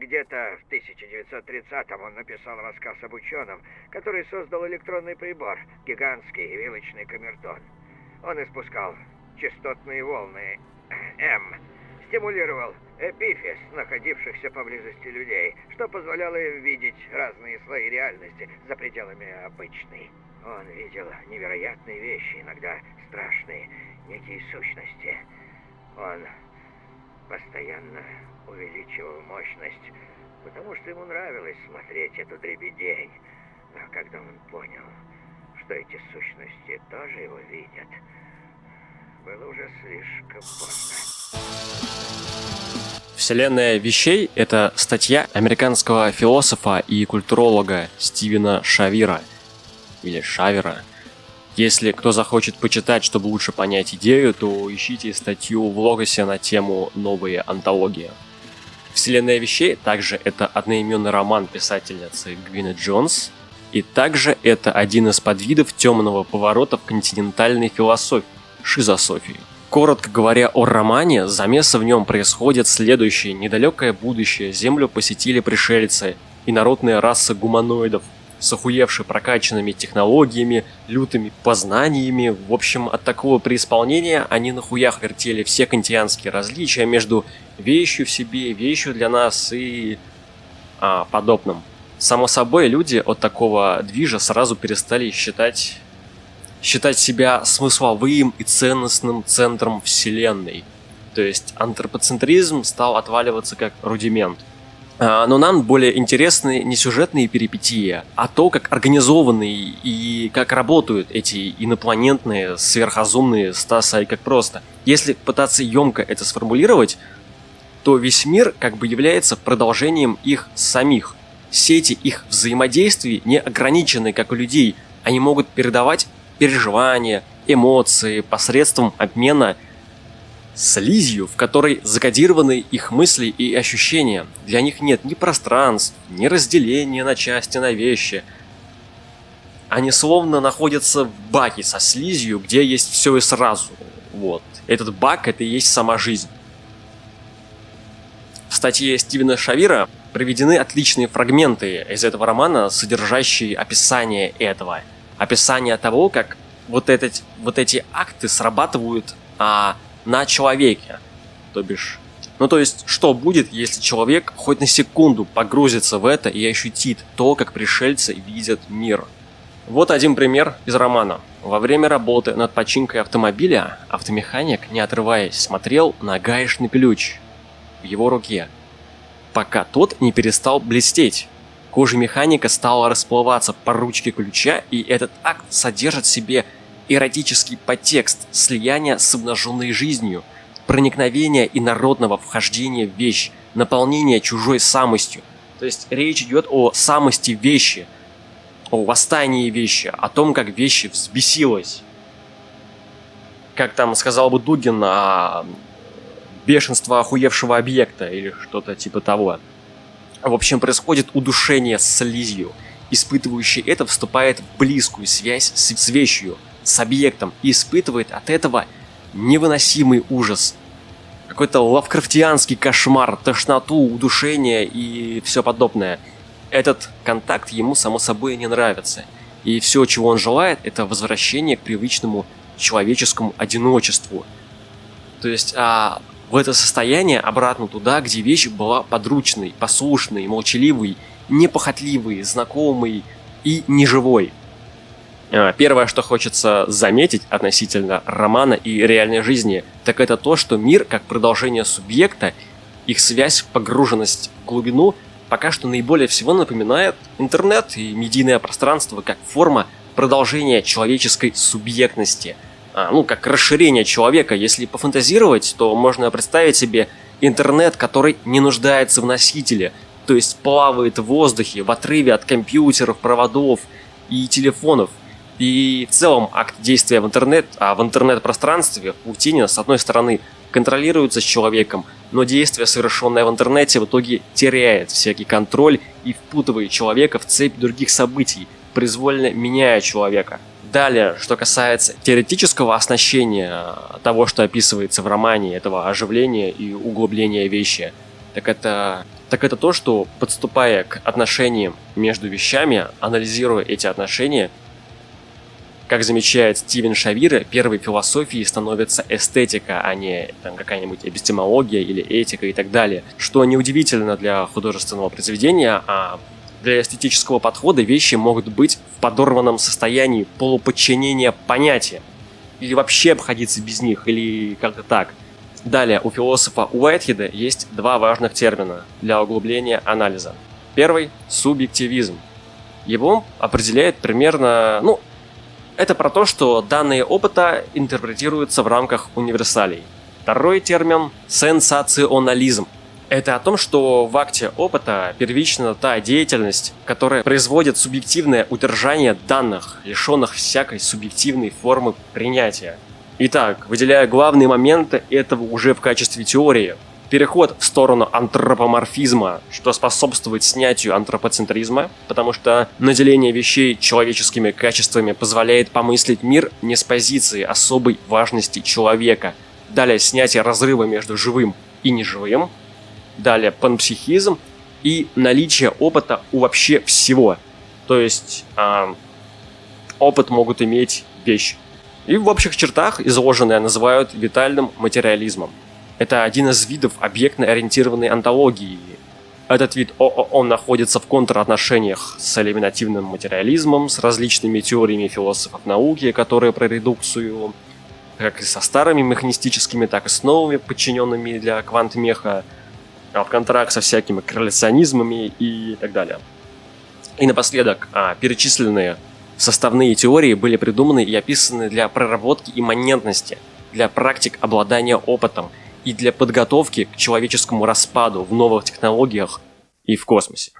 Где-то в 1930-м он написал рассказ об ученом, который создал электронный прибор, гигантский вилочный камертон. Он испускал частотные волны М, стимулировал эпифиз находившихся поблизости людей, что позволяло им видеть разные слои реальности за пределами обычной. Он видел невероятные вещи, иногда страшные, некие сущности. Он постоянно увеличивал мощность, потому что ему нравилось смотреть эту дребедень. Но когда он понял, что эти сущности тоже его видят, было уже слишком поздно. Вселенная вещей – это статья американского философа и культуролога Стивена Шавира, или Шавера. Если кто захочет почитать, чтобы лучше понять идею, то ищите статью в Логосе на тему «Новые антологии». «Вселенная вещей» также это одноименный роман писательницы Гвинет Джонс, и также это один из подвидов темного поворота в континентальной философии – шизософии. Коротко говоря о романе, замесы в нем происходят следующее. Недалекое будущее. Землю посетили пришельцы и народная раса гуманоидов, с охуевшей прокачанными технологиями, лютыми познаниями. В общем, от такого преисполнения они на хуях вертели все кантианские различия между вещью в себе, вещью для нас и а, подобным. Само собой, люди от такого движа сразу перестали считать считать себя смысловым и ценностным центром Вселенной. То есть антропоцентризм стал отваливаться как рудимент. А, но нам более интересны не сюжетные перипетии, а то, как организованы и как работают эти инопланетные, сверхразумные Стаса и как просто. Если пытаться емко это сформулировать, то весь мир как бы является продолжением их самих. Сети их взаимодействий не ограничены, как у людей. Они могут передавать переживания, эмоции посредством обмена слизью, в которой закодированы их мысли и ощущения. Для них нет ни пространств, ни разделения на части, на вещи. Они словно находятся в баке со слизью, где есть все и сразу. Вот. Этот бак это и есть сама жизнь. В статье Стивена Шавира приведены отличные фрагменты из этого романа, содержащие описание этого. Описание того, как вот, этот, вот эти акты срабатывают а, на человеке. То бишь, ну то есть, что будет, если человек хоть на секунду погрузится в это и ощутит то, как пришельцы видят мир. Вот один пример из романа. Во время работы над починкой автомобиля автомеханик, не отрываясь, смотрел на гаечный ключ в его руке, пока тот не перестал блестеть. Кожа механика стала расплываться по ручке ключа, и этот акт содержит в себе эротический подтекст слияния с обнаженной жизнью, проникновение инородного вхождения в вещь, наполнение чужой самостью. То есть речь идет о самости вещи, о восстании вещи, о том, как вещи взбесилась. Как там сказал бы Дугин, о бешенство охуевшего объекта или что-то типа того. В общем, происходит удушение с слизью. Испытывающий это вступает в близкую связь с вещью – с объектом и испытывает от этого невыносимый ужас. Какой-то лавкрафтианский кошмар, тошноту, удушение и все подобное. Этот контакт ему, само собой, не нравится. И все, чего он желает, это возвращение к привычному человеческому одиночеству. То есть а, в это состояние обратно туда, где вещь была подручной, послушной, молчаливой, непохотливой, знакомой и неживой. Первое, что хочется заметить относительно романа и реальной жизни, так это то, что мир, как продолжение субъекта, их связь, погруженность в глубину, пока что наиболее всего напоминает интернет и медийное пространство как форма продолжения человеческой субъектности. А, ну, как расширение человека. Если пофантазировать, то можно представить себе интернет, который не нуждается в носителе, то есть плавает в воздухе, в отрыве от компьютеров, проводов и телефонов. И в целом акт действия в интернет, а в интернет-пространстве паутина, с одной стороны, контролируется человеком, но действие, совершенное в интернете, в итоге теряет всякий контроль и впутывает человека в цепь других событий, произвольно меняя человека. Далее, что касается теоретического оснащения того, что описывается в романе, этого оживления и углубления вещи, так это так это то, что подступая к отношениям между вещами, анализируя эти отношения, как замечает Стивен Шавира, первой философией становится эстетика, а не какая-нибудь эпистемология или этика и так далее. Что неудивительно для художественного произведения, а для эстетического подхода вещи могут быть в подорванном состоянии полуподчинения понятия. Или вообще обходиться без них, или как-то так. Далее, у философа Уайтхеда есть два важных термина для углубления анализа. Первый – субъективизм. Его определяет примерно, ну, это про то, что данные опыта интерпретируются в рамках универсалей. Второй термин – сенсационализм. Это о том, что в акте опыта первична та деятельность, которая производит субъективное удержание данных, лишенных всякой субъективной формы принятия. Итак, выделяя главные моменты этого уже в качестве теории, переход в сторону антропоморфизма, что способствует снятию антропоцентризма, потому что наделение вещей человеческими качествами позволяет помыслить мир не с позиции особой важности человека. Далее снятие разрыва между живым и неживым. Далее панпсихизм и наличие опыта у вообще всего. То есть э, опыт могут иметь вещи. И в общих чертах изложенное называют витальным материализмом. Это один из видов объектно-ориентированной антологии. Этот вид ООО находится в контратношениях с элиминативным материализмом, с различными теориями философов науки, которые про редукцию, как и со старыми механистическими, так и с новыми, подчиненными для квант-меха, а в контракт со всякими корреляционизмами и так далее. И напоследок, а, перечисленные составные теории были придуманы и описаны для проработки имманентности, для практик обладания опытом и для подготовки к человеческому распаду в новых технологиях и в космосе.